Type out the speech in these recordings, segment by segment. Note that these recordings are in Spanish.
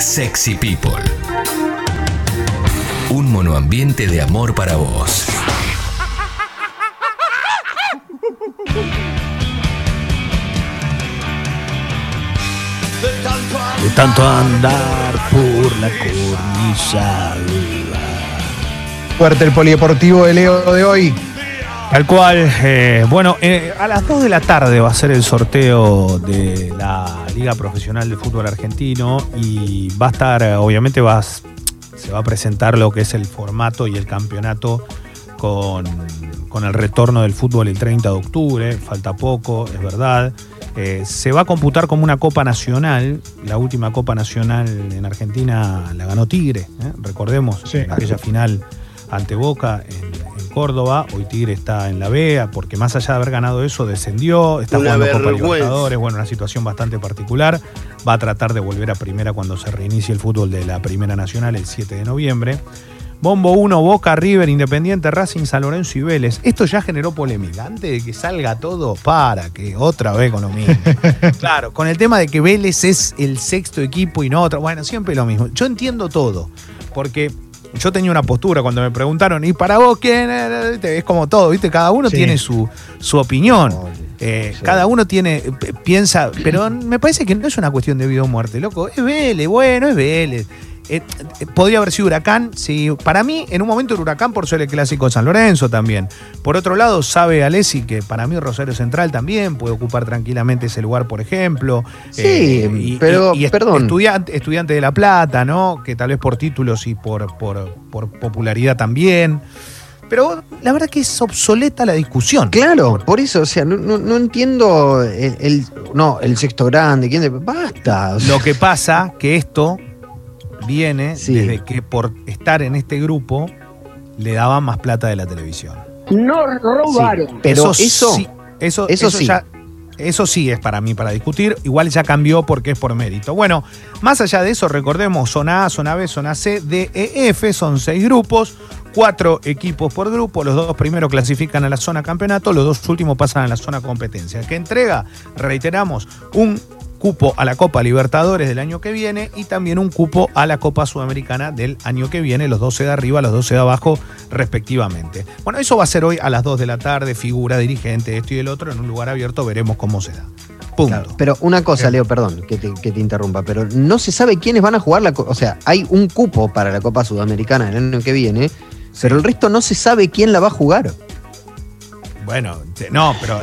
Sexy People. Un monoambiente de amor para vos. De tanto andar por la cornisa. Fuerte el polideportivo de Leo de hoy. Tal cual. eh, bueno, eh, a las 2 de la tarde va a ser el sorteo de la Liga Profesional de Fútbol Argentino y va a estar, obviamente, va a- se va a presentar lo que es el formato y el campeonato con, con el retorno del fútbol el 30 de octubre. Falta poco, es verdad. Eh, se va a computar como una Copa Nacional. La última Copa Nacional en Argentina la ganó Tigre, recordemos, Sí. en aquella final ante Boca en Córdoba. Hoy Tigre está en la B, porque más allá de haber ganado eso, descendió, está Una jugando Copa. Libertadores, bueno, una situación bastante particular. Va a tratar de volver a primera cuando se reinicie el fútbol de la Primera Nacional el 7 de noviembre. Bombo 1, Boca, River, Independiente, Racing, San Lorenzo y Vélez. Esto ya generó polémica. Antes de que salga todo, para que otra vez con lo mismo. claro, con el tema de que Vélez es el sexto equipo y no otro. Bueno, siempre lo mismo. Yo entiendo todo, porque yo tenía una postura cuando me preguntaron, ¿y para vos quién? era?" ¿Viste? Es como todo, ¿viste? Cada uno Sí. tiene su, su opinión. Eh, Sí. Cada uno tiene, p- piensa, pero me parece que no es una cuestión de vida o muerte, loco. Es Vélez, bueno, es Vélez. Eh, eh, podría haber sido Huracán, sí. Para mí, en un momento era Huracán por ser el clásico de San Lorenzo también. Por otro lado, sabe Alessi que para mí Rosario Central también puede ocupar tranquilamente ese lugar, por ejemplo. Eh, Sí, pero, est- perdón. Estudiante, estudiante de La Plata, ¿no? Que tal vez por títulos y por, por, por popularidad también. Pero la verdad que es obsoleta la discusión. Claro, por eso, o sea, no, no- no entiendo el, el- no, el sexto grande, quién basta. Lo que pasa que esto viene Sí. desde que por estar en este grupo le daban más plata de la televisión. No robaron. sí, pero eso, sí, eso, eso eso sí. ya- eso sí es para mí para discutir. Igual ya cambió porque es por mérito. Bueno, más allá de eso, recordemos, zona A, zona B, zona C, D, E, F, son seis grupos, cuatro equipos por grupo. Los dos primeros clasifican a la zona campeonato, los dos últimos pasan a la zona competencia. Que entrega, reiteramos, un cupo a la Copa Libertadores del año que viene y también un cupo a la Copa Sudamericana del año que viene, los 12 de arriba, los 12 de abajo, respectivamente. Bueno, eso va a ser hoy a las 2 de la tarde, figura, dirigente, esto y el otro, en un lugar abierto, veremos cómo se da. Punto. Claro, Pero una cosa, Leo, perdón que te, que te interrumpa, pero no se sabe quiénes van a jugar la. O sea, hay un cupo para la Copa Sudamericana el año que viene, pero el resto no se sabe quién la va a jugar. Bueno, no, pero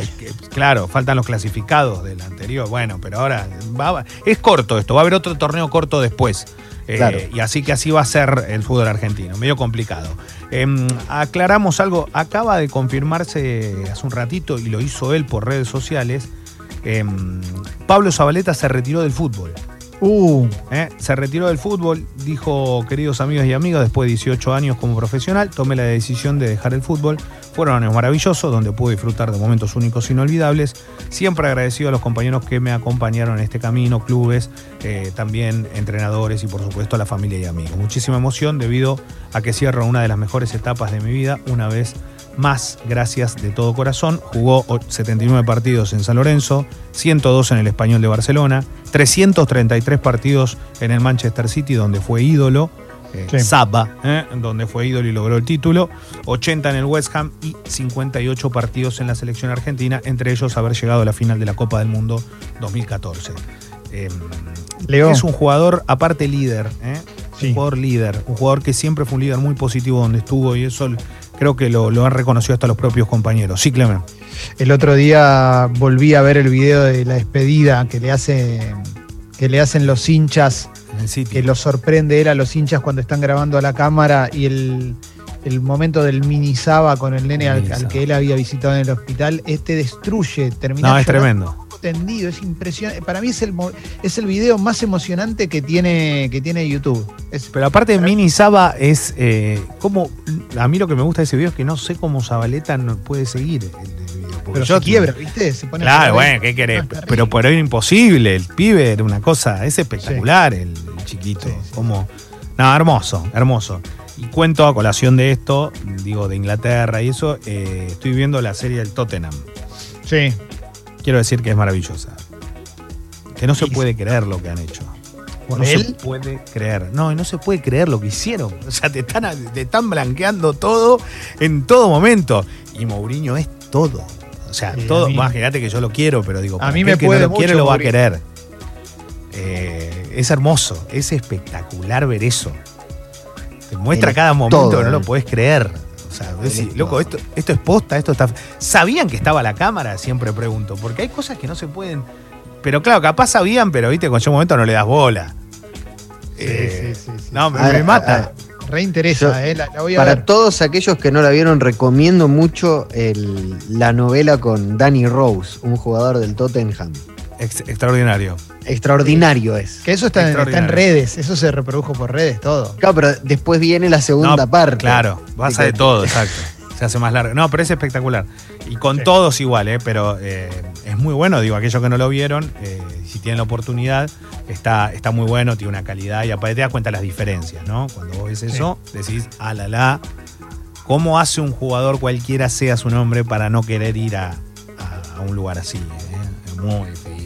claro, faltan los clasificados del anterior. Bueno, pero ahora va- es corto esto, va a haber otro torneo corto después. Eh, Claro. Y así que así va a ser el fútbol argentino, medio complicado. Em, aclaramos algo, acaba de confirmarse hace un ratito y lo hizo él por redes sociales. em, Pablo Zabaleta se retiró del fútbol. Uh, ¿eh? Se retiró del fútbol, dijo, queridos amigos y amigas, después de 18 años como profesional, tomé la decisión de dejar el fútbol. Fueron años maravillosos, donde pude disfrutar de momentos únicos e inolvidables. Siempre agradecido a los compañeros que me acompañaron en este camino, clubes, eh, también entrenadores y por supuesto a la familia y amigos. Muchísima emoción debido a que cierro una de las mejores etapas de mi vida una vez más, gracias de todo corazón. Jugó o- 79 partidos en San Lorenzo, 102 en el Español de Barcelona, 333 partidos en el Manchester City, donde fue ídolo. eh. Saba, eh, donde fue ídolo y logró el título, 80 en el West Ham y 58 partidos en la selección argentina, entre ellos haber llegado a la final de la Copa del Mundo 2014. Eh, Leo. es un jugador aparte líder, ¿eh? Sí. un jugador líder, un jugador que siempre fue un líder muy positivo donde estuvo y eso creo que lo, lo han reconocido hasta los propios compañeros. Sí, Clemen. El otro día volví a ver el video de la despedida que le hace que le hacen los hinchas, que lo sorprende él a los hinchas cuando están grabando a la cámara y el, el momento del mini Saba con el nene al, que él había visitado en el hospital, este destruye, termina No, es llorando tremendo. Tendido, es impresionante. Para mí es el, es el video más emocionante que tiene, que tiene YouTube. Es- Pero aparte de Mini Saba es eh, como a mí lo que me gusta de ese video es que no sé cómo Zabaleta no puede seguir el, video. pero yo- se quiebra, ¿viste? Se pone Claro, bueno, ¿qué querés? No. Pero por ahí era imposible. El pibe era una cosa, es espectacular el, el chiquito. Sí, sí. Como, no, hermoso, hermoso. Y cuento a colación de esto, digo, de Inglaterra y eso, eh, estoy viendo la serie del Tottenham. Sí. Quiero decir que es maravillosa. Que no se puede creer lo que han hecho. ¿Por no se él? puede creer. No, no se puede creer lo que hicieron. O sea, te están, te están blanqueando todo en todo momento. Y Mourinho es todo. O sea, todo. Imagínate que yo lo quiero, pero digo, A mí me que puede no lo quiere mucho lo va a querer. Eh, es hermoso, es espectacular ver eso. Te muestra cada momento todo, que no lo él. podés creer. O sea, decís, loco, esto, esto es posta, esto está. ¿Sabían que estaba la cámara? Siempre pregunto. Porque hay cosas que no se pueden. Pero claro, capaz sabían, pero viste, con ese momento no le das bola. Sí, Eh, sí, sí, sí. No, me, Ah, me ah, mata. Reinteresa, Yo- eh. La, la voy a Para ver. todos aquellos que no la vieron, recomiendo mucho el- la novela con Danny Rose, un jugador del Tottenham. Ex- extraordinario. Extraordinario es. Que eso está, en- está en redes, eso se reprodujo por redes, todo. Claro, pero después viene la segunda No, parte. Claro, pasa de todo, exacto. Se hace más largo. No, pero es espectacular. Y con Sí. todos igual, ¿eh? pero eh, es muy bueno. Digo, aquellos que no lo vieron, eh, si tienen la oportunidad, está, está muy bueno, tiene una calidad y aparte te das cuenta las diferencias, ¿no? Cuando vos ves eso, decís, ah, la, la, ¿cómo hace un jugador cualquiera sea su nombre para no querer ir a, a- a un lugar así? eh? Es muy difícil.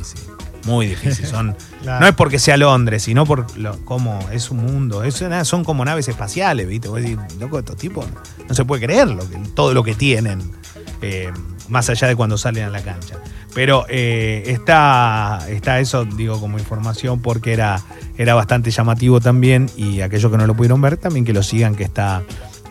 Muy difícil. Son, Claro. no es porque sea Londres, sino por lo, cómo es un mundo. Es son como naves espaciales, ¿viste? Vos decís, loco, estos tipos no se puede creer lo que- todo lo que tienen, eh, más allá de cuando salen a la cancha. Pero eh, está, está eso, digo, como información, porque era, era bastante llamativo también. Y aquellos que no lo pudieron ver, también que lo sigan, que está,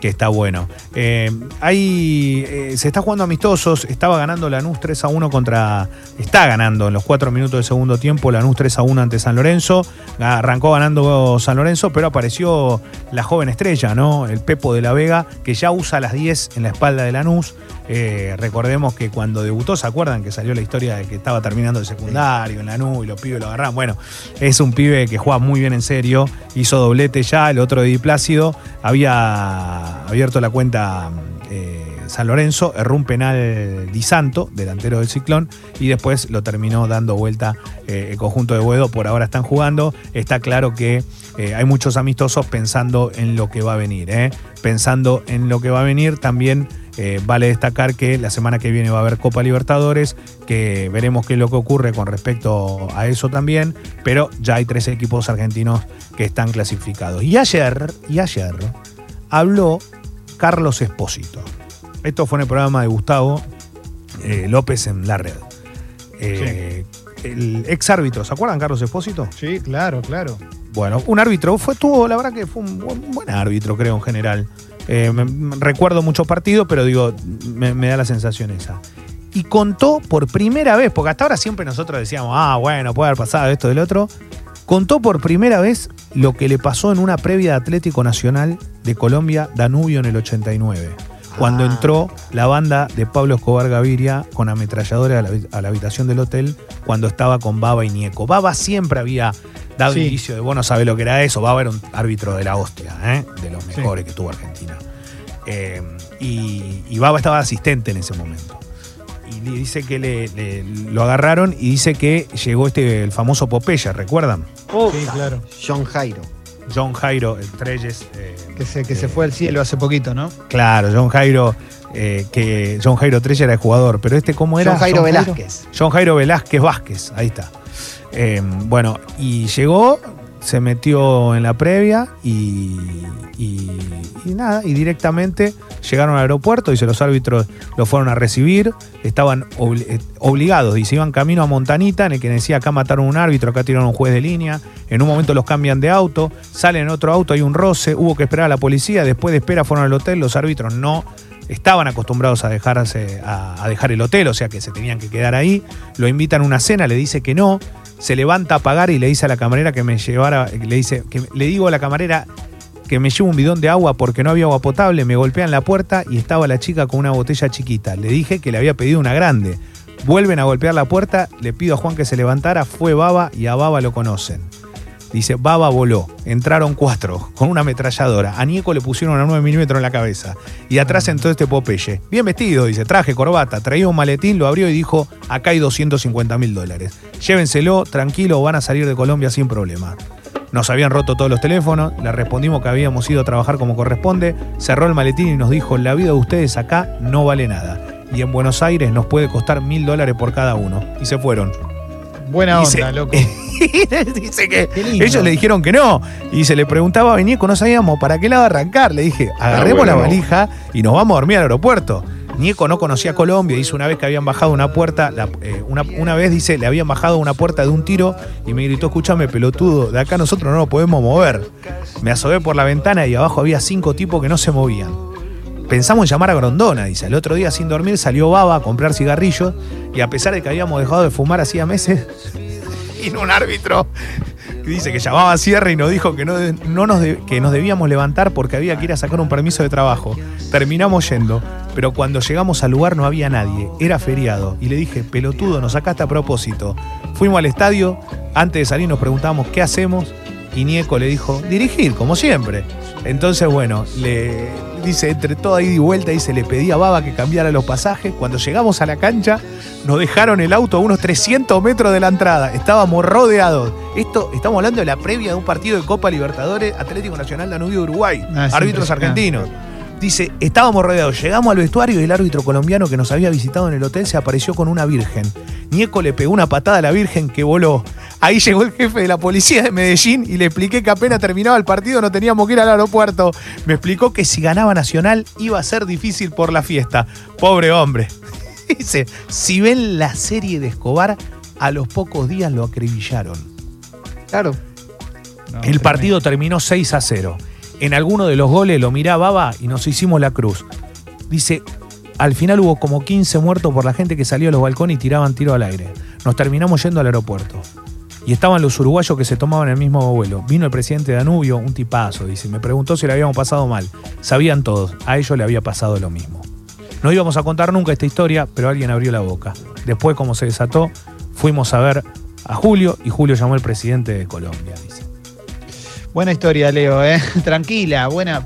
que está bueno. Eh, hay, eh, se está jugando amistosos, estaba ganando Lanús 3 a 1 contra. Está ganando en los 4 minutos del segundo tiempo, Lanús 3 a 1 ante San Lorenzo. Arrancó ganando San Lorenzo, pero apareció la joven estrella, ¿no? El Pepo de la Vega, que ya usa las 10 en la espalda de Lanús. Eh, recordemos que cuando debutó, ¿se acuerdan que salió la historia de que estaba terminando el secundario en Lanús y los pibes lo agarraban? Bueno, es un pibe que juega muy bien en serio, hizo doblete ya, el otro de Di Plácido, había abierto la cuenta eh, San Lorenzo, erró un penal Di Santo, delantero del Ciclón, y después lo terminó dando vuelta eh, el conjunto de Boedo, por ahora están jugando, está claro que eh, hay muchos amistosos pensando en lo que va a venir, ¿eh? pensando en lo que va a venir también eh, vale destacar que la semana que viene va a haber Copa Libertadores, que veremos qué es lo que ocurre con respecto a eso también, pero ya hay tres equipos argentinos que están clasificados. Y ayer, y ayer, habló Carlos Espósito. Esto fue en el programa de Gustavo eh, López en la red. Eh, El ex árbitro, ¿se acuerdan Carlos Espósito? Sí, claro, claro. Bueno, un árbitro, fue, tuvo, la verdad que fue un buen, buen árbitro, creo, en general. Eh, me- recuerdo muchos partidos, pero digo, me, me da la sensación esa. Y contó por primera vez, porque hasta ahora siempre nosotros decíamos, ah, bueno, puede haber pasado esto del otro. Contó por primera vez lo que le pasó en una previa de Atlético Nacional de Colombia, Danubio, en el 89. Cuando Ah. entró la banda de Pablo Escobar Gaviria con ametralladora a la, a la habitación del hotel, cuando estaba con Baba y Nieco. Baba siempre había dado Sí. indicio de, vos no sabés lo que era eso, Baba era un árbitro de la hostia, ¿eh? de los Sí. mejores que tuvo Argentina. Eh, y, y Baba estaba asistente en ese momento. Y le dice que le, le- lo agarraron y dice que llegó este el famoso Popeye, ¿recuerdan? Sí, claro. John Jairo. John Jairo Treyes. eh, Que se, que se eh, fue al cielo hace poquito, ¿no? Claro, John Jairo, eh, que John Jairo Treyes era el jugador, pero este cómo era? John Jairo Velázquez. John Jairo Velázquez Vázquez, ahí está. Bueno, y llegó, se metió en la previa y, nada, y directamente llegaron al aeropuerto, dice los árbitros lo fueron a recibir, estaban eh, obligados, dice, iban camino a Montanita, en el que decía acá mataron un árbitro, acá tiraron un juez de línea, en un momento los cambian de auto, salen en otro auto, hay un roce, hubo que esperar a la policía, después de espera fueron al hotel, los árbitros no estaban acostumbrados a, a dejar el hotel, o sea que se tenían que quedar ahí. Lo invitan a una cena, le dice que no, se levanta a pagar y le dice a la camarera que me llevara, le dice que le digo a la camarera que me lleve un bidón de agua porque no había agua potable, me golpean la puerta y estaba la chica con una botella chiquita. Le dije que le había pedido una grande. Vuelven a golpear la puerta, le pido a Juan que se levantara, fue Baba y a Baba lo conocen. Dice, Baba voló. Entraron cuatro con una ametralladora. A Nieco le pusieron una 9 milímetros en la cabeza. Y atrás entró este Popeye. Bien vestido, dice, traje, corbata. Traía un maletín, lo abrió y dijo, acá hay 250 mil dólares. Llévenselo, tranquilo, van a salir de Colombia sin problema. Nos habían roto todos los teléfonos, le respondimos que habíamos ido a trabajar como corresponde, cerró el maletín y nos dijo, la vida de ustedes acá no vale nada. Y en Buenos Aires nos puede costar mil dólares por cada uno. Y se fueron. Buena Y se- onda, loco. dice que ellos le dijeron que no. Y se le preguntaba a Nieco, no sabíamos para qué lado arrancar. Le dije, agarremos la bueno. valija y nos vamos a dormir al aeropuerto. Nieco no conocía Colombia, dice una vez que habían bajado una puerta, la- eh, una, una vez dice, le habían bajado una puerta de un tiro y me gritó, escúchame, pelotudo, de acá nosotros no nos podemos mover. Me asomé por la ventana y abajo había cinco tipos que no se movían. Pensamos en llamar a Grondona, dice. El otro día sin dormir salió Baba a comprar cigarrillos y a pesar de que habíamos dejado de fumar hacía meses, vino un árbitro que dice que llamaba a cierre y nos dijo que no, no nos, que nos debíamos levantar porque había que ir a sacar un permiso de trabajo. Terminamos yendo, pero cuando llegamos al lugar no había nadie, era feriado. Y le dije, pelotudo, nos sacaste a propósito. Fuimos al estadio, antes de salir nos preguntábamos qué hacemos y Nieco le dijo, dirigir, como siempre. Entonces, bueno, le dice, entre toda ida y vuelta, dice, le pedí a Baba que cambiara los pasajes. Cuando llegamos a la cancha, nos dejaron el auto a unos 300 metros de la entrada. Estábamos rodeados. Esto, estamos hablando de la previa de un partido de Copa Libertadores Atlético Nacional Danubio Uruguay. Ah, árbitros argentinos. Dice, estábamos rodeados, llegamos al vestuario y el árbitro colombiano que nos había visitado en el hotel se apareció con una virgen. Nieco le pegó una patada a la virgen que voló. Ahí llegó el jefe de la policía de Medellín y le expliqué que apenas terminaba el partido no teníamos que ir al aeropuerto. Me explicó que si ganaba Nacional iba a ser difícil por la fiesta. Pobre hombre. Dice, si ven la serie de Escobar, a los pocos días lo acribillaron. Claro. No, El tremendo. partido terminó 6 a 0. En alguno de los goles lo miraba Baba y nos hicimos la cruz. Dice, al final hubo como 15 muertos por la gente que salió a los balcones y tiraban tiro al aire. Nos terminamos yendo al aeropuerto. Y estaban los uruguayos que se tomaban el mismo vuelo. Vino el presidente de Danubio, un tipazo, dice. Me preguntó si le habíamos pasado mal. Sabían todos, a ellos le había pasado lo mismo. No íbamos a contar nunca esta historia, pero alguien abrió la boca. Después, como se desató, fuimos a ver a Julio y Julio llamó al presidente de Colombia, dice. Buena historia, Leo, ¿eh? Tranquila, buena.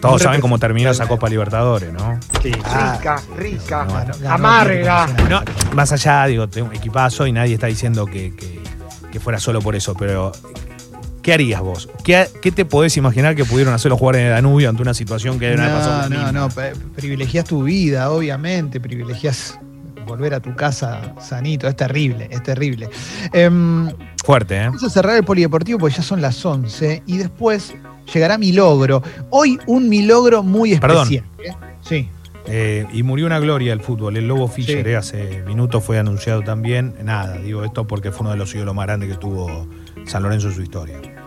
Todos saben cómo terminó esa Copa Libertadores, ¿no? Rica, rica, ganó amarga. No, más allá, digo, tengo un equipazo y nadie está diciendo que, que- que fuera solo por eso, pero ¿qué harías vos? ¿Qué, qué te podés imaginar que pudieron hacer los jugadores de Danubio ante una situación que era pasó No, no, no, privilegias tu vida, obviamente, privilegias volver a tu casa sanito, es terrible, es terrible. Em, Fuerte, ¿eh? vamos a cerrar el polideportivo porque ya son las 11 y después llegará mi logro. Hoy un mi logro muy Perdón. especial. ¿eh? Sí. Eh, y murió una gloria del fútbol. El Lobo Fischer, Sí. eh, hace minutos fue anunciado también. Nada, digo esto porque fue uno de los ídolos más grandes que tuvo San Lorenzo en su historia.